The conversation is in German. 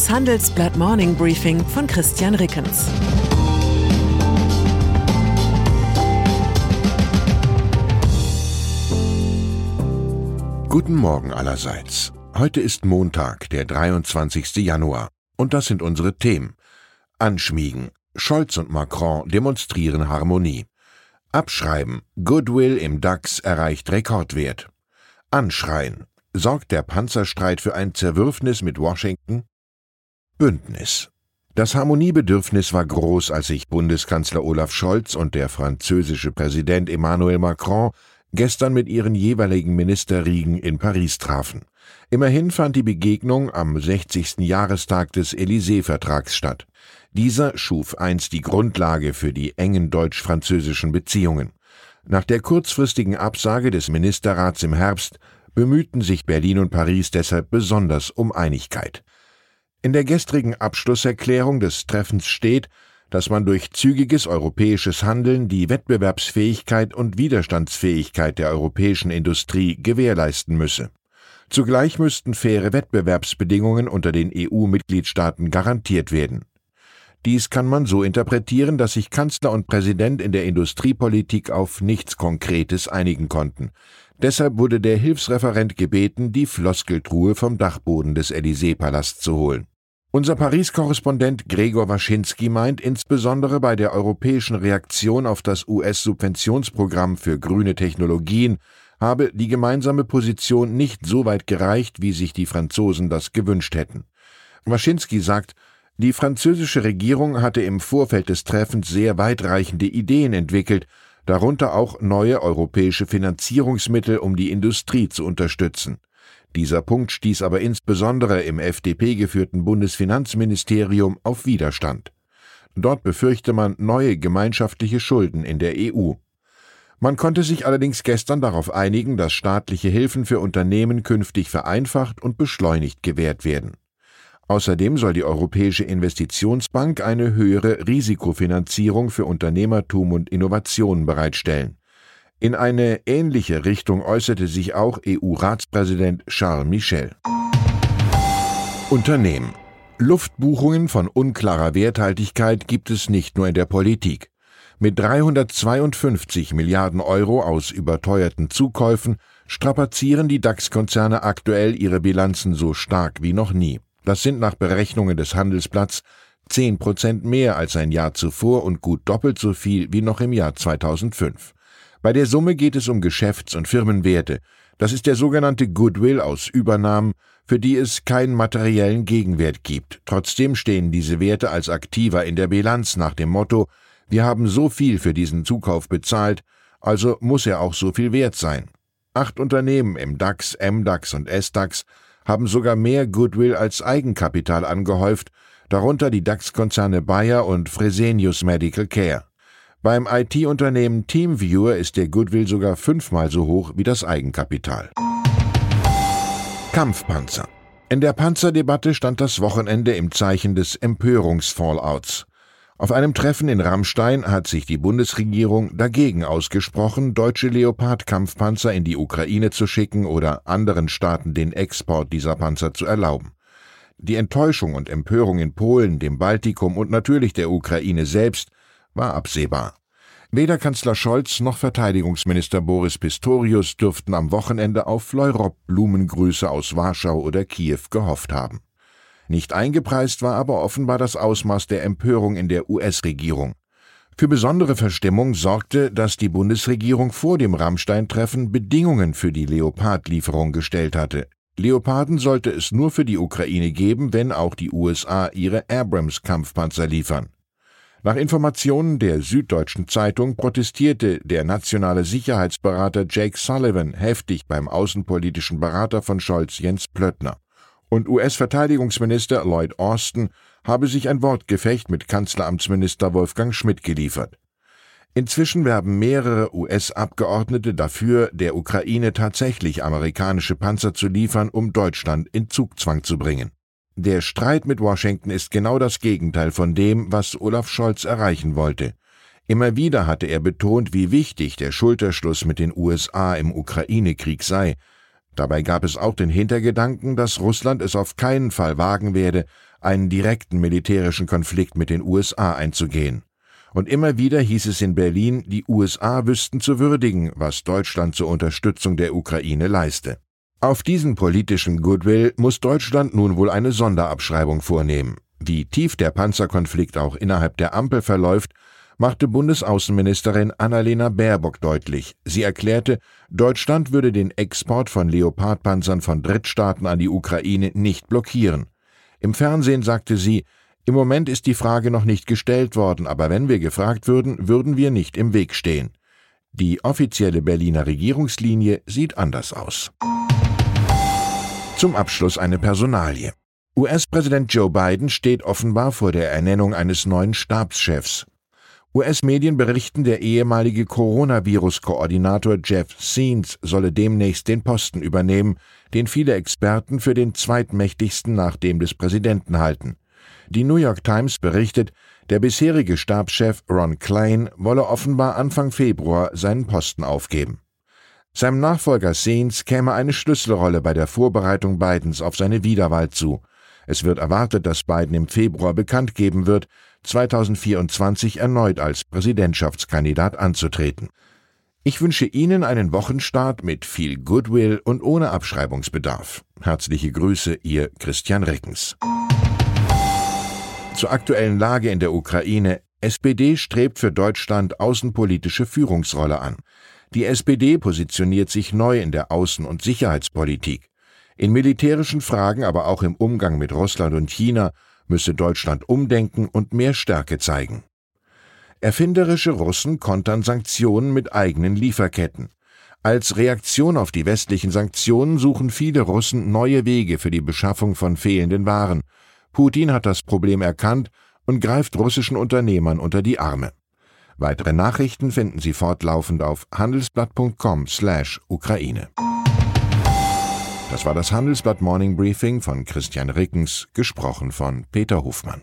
Das Handelsblatt Morning Briefing von Christian Rickens. Guten Morgen allerseits. Heute ist Montag, der 23. Januar. Und das sind unsere Themen. Anschmiegen. Scholz und Macron demonstrieren Harmonie. Abschreiben. Goodwill im DAX erreicht Rekordwert. Anschreien. Sorgt der Panzerstreit für ein Zerwürfnis mit Washington? Bündnis. Das Harmoniebedürfnis war groß, als sich Bundeskanzler Olaf Scholz und der französische Präsident Emmanuel Macron gestern mit ihren jeweiligen Ministerriegen in Paris trafen. Immerhin fand die Begegnung am 60. Jahrestag des Élysée-Vertrags statt. Dieser schuf einst die Grundlage für die engen deutsch-französischen Beziehungen. Nach der kurzfristigen Absage des Ministerrats im Herbst bemühten sich Berlin und Paris deshalb besonders um Einigkeit. In der gestrigen Abschlusserklärung des Treffens steht, dass man durch zügiges europäisches Handeln die Wettbewerbsfähigkeit und Widerstandsfähigkeit der europäischen Industrie gewährleisten müsse. Zugleich müssten faire Wettbewerbsbedingungen unter den EU-Mitgliedstaaten garantiert werden. Dies kann man so interpretieren, dass sich Kanzler und Präsident in der Industriepolitik auf nichts Konkretes einigen konnten. Deshalb wurde der Hilfsreferent gebeten, die Floskeltruhe vom Dachboden des Élysée-Palasts zu holen. Unser Paris-Korrespondent Gregor Waschinski meint insbesondere bei der europäischen Reaktion auf das US-Subventionsprogramm für grüne Technologien habe die gemeinsame Position nicht so weit gereicht, wie sich die Franzosen das gewünscht hätten. Waschinski sagt, die französische Regierung hatte im Vorfeld des Treffens sehr weitreichende Ideen entwickelt, darunter auch neue europäische Finanzierungsmittel, um die Industrie zu unterstützen. Dieser Punkt stieß aber insbesondere im FDP geführten Bundesfinanzministerium auf Widerstand. Dort befürchte man neue gemeinschaftliche Schulden in der EU. Man konnte sich allerdings gestern darauf einigen, dass staatliche Hilfen für Unternehmen künftig vereinfacht und beschleunigt gewährt werden. Außerdem soll die Europäische Investitionsbank eine höhere Risikofinanzierung für Unternehmertum und Innovation bereitstellen. In eine ähnliche Richtung äußerte sich auch EU-Ratspräsident Charles Michel. Unternehmen. Luftbuchungen von unklarer Werthaltigkeit gibt es nicht nur in der Politik. Mit 352 Milliarden Euro aus überteuerten Zukäufen strapazieren die DAX-Konzerne aktuell ihre Bilanzen so stark wie noch nie. Das sind nach Berechnungen des Handelsblatts 10 Prozent mehr als ein Jahr zuvor und gut doppelt so viel wie noch im Jahr 2005. Bei der Summe geht es um Geschäfts- und Firmenwerte. Das ist der sogenannte Goodwill aus Übernahmen, für die es keinen materiellen Gegenwert gibt. Trotzdem stehen diese Werte als Aktiver in der Bilanz nach dem Motto, wir haben so viel für diesen Zukauf bezahlt, also muss er auch so viel wert sein. Acht Unternehmen im DAX, MDAX und SDAX haben sogar mehr Goodwill als Eigenkapital angehäuft, darunter die DAX-Konzerne Bayer und Fresenius Medical Care. Beim IT-Unternehmen TeamViewer ist der Goodwill sogar fünfmal so hoch wie das Eigenkapital. Kampfpanzer. In der Panzerdebatte stand das Wochenende im Zeichen des Empörungsfallouts. Auf einem Treffen in Rammstein hat sich die Bundesregierung dagegen ausgesprochen, deutsche Leopard-Kampfpanzer in die Ukraine zu schicken oder anderen Staaten den Export dieser Panzer zu erlauben. Die Enttäuschung und Empörung in Polen, dem Baltikum und natürlich der Ukraine selbst war absehbar. Weder Kanzler Scholz noch Verteidigungsminister Boris Pistorius dürften am Wochenende auf Fleurop-Blumengrüße aus Warschau oder Kiew gehofft haben. Nicht eingepreist war aber offenbar das Ausmaß der Empörung in der US-Regierung. Für besondere Verstimmung sorgte, dass die Bundesregierung vor dem Rammstein-Treffen Bedingungen für die Leopard-Lieferung gestellt hatte. Leoparden sollte es nur für die Ukraine geben, wenn auch die USA ihre Abrams-Kampfpanzer liefern. Nach Informationen der Süddeutschen Zeitung protestierte der nationale Sicherheitsberater Jake Sullivan heftig beim außenpolitischen Berater von Scholz Jens Plöttner. Und US-Verteidigungsminister Lloyd Austin habe sich ein Wortgefecht mit Kanzleramtsminister Wolfgang Schmidt geliefert. Inzwischen werben mehrere US-Abgeordnete dafür, der Ukraine tatsächlich amerikanische Panzer zu liefern, um Deutschland in Zugzwang zu bringen. Der Streit mit Washington ist genau das Gegenteil von dem, was Olaf Scholz erreichen wollte. Immer wieder hatte er betont, wie wichtig der Schulterschluss mit den USA im Ukraine-Krieg sei. Dabei gab es auch den Hintergedanken, dass Russland es auf keinen Fall wagen werde, einen direkten militärischen Konflikt mit den USA einzugehen. Und immer wieder hieß es in Berlin, die USA wüssten zu würdigen, was Deutschland zur Unterstützung der Ukraine leiste. Auf diesen politischen Goodwill muss Deutschland nun wohl eine Sonderabschreibung vornehmen. Wie tief der Panzerkonflikt auch innerhalb der Ampel verläuft, machte Bundesaußenministerin Annalena Baerbock deutlich. Sie erklärte, Deutschland würde den Export von Leopardpanzern von Drittstaaten an die Ukraine nicht blockieren. Im Fernsehen sagte sie, im Moment ist die Frage noch nicht gestellt worden, aber wenn wir gefragt würden, würden wir nicht im Weg stehen. Die offizielle Berliner Regierungslinie sieht anders aus. Zum Abschluss eine Personalie. US-Präsident Joe Biden steht offenbar vor der Ernennung eines neuen Stabschefs. US-Medien berichten, der ehemalige Coronavirus-Koordinator Jeff Scenes solle demnächst den Posten übernehmen, den viele Experten für den zweitmächtigsten nach dem des Präsidenten halten. Die New York Times berichtet, der bisherige Stabschef Ron Klein wolle offenbar Anfang Februar seinen Posten aufgeben. Seinem Nachfolger Scenes käme eine Schlüsselrolle bei der Vorbereitung Bidens auf seine Wiederwahl zu. Es wird erwartet, dass Biden im Februar bekannt geben wird, 2024 erneut als Präsidentschaftskandidat anzutreten. Ich wünsche Ihnen einen Wochenstart mit viel Goodwill und ohne Abschreibungsbedarf. Herzliche Grüße, Ihr Christian Reckens. Zur aktuellen Lage in der Ukraine. SPD strebt für Deutschland außenpolitische Führungsrolle an. Die SPD positioniert sich neu in der Außen- und Sicherheitspolitik. In militärischen Fragen, aber auch im Umgang mit Russland und China müsse Deutschland umdenken und mehr Stärke zeigen. Erfinderische Russen kontern Sanktionen mit eigenen Lieferketten. Als Reaktion auf die westlichen Sanktionen suchen viele Russen neue Wege für die Beschaffung von fehlenden Waren, Putin hat das Problem erkannt und greift russischen Unternehmern unter die Arme. Weitere Nachrichten finden Sie fortlaufend auf handelsblatt.com/Ukraine. Das war das Handelsblatt Morning Briefing von Christian Rickens, gesprochen von Peter Hofmann.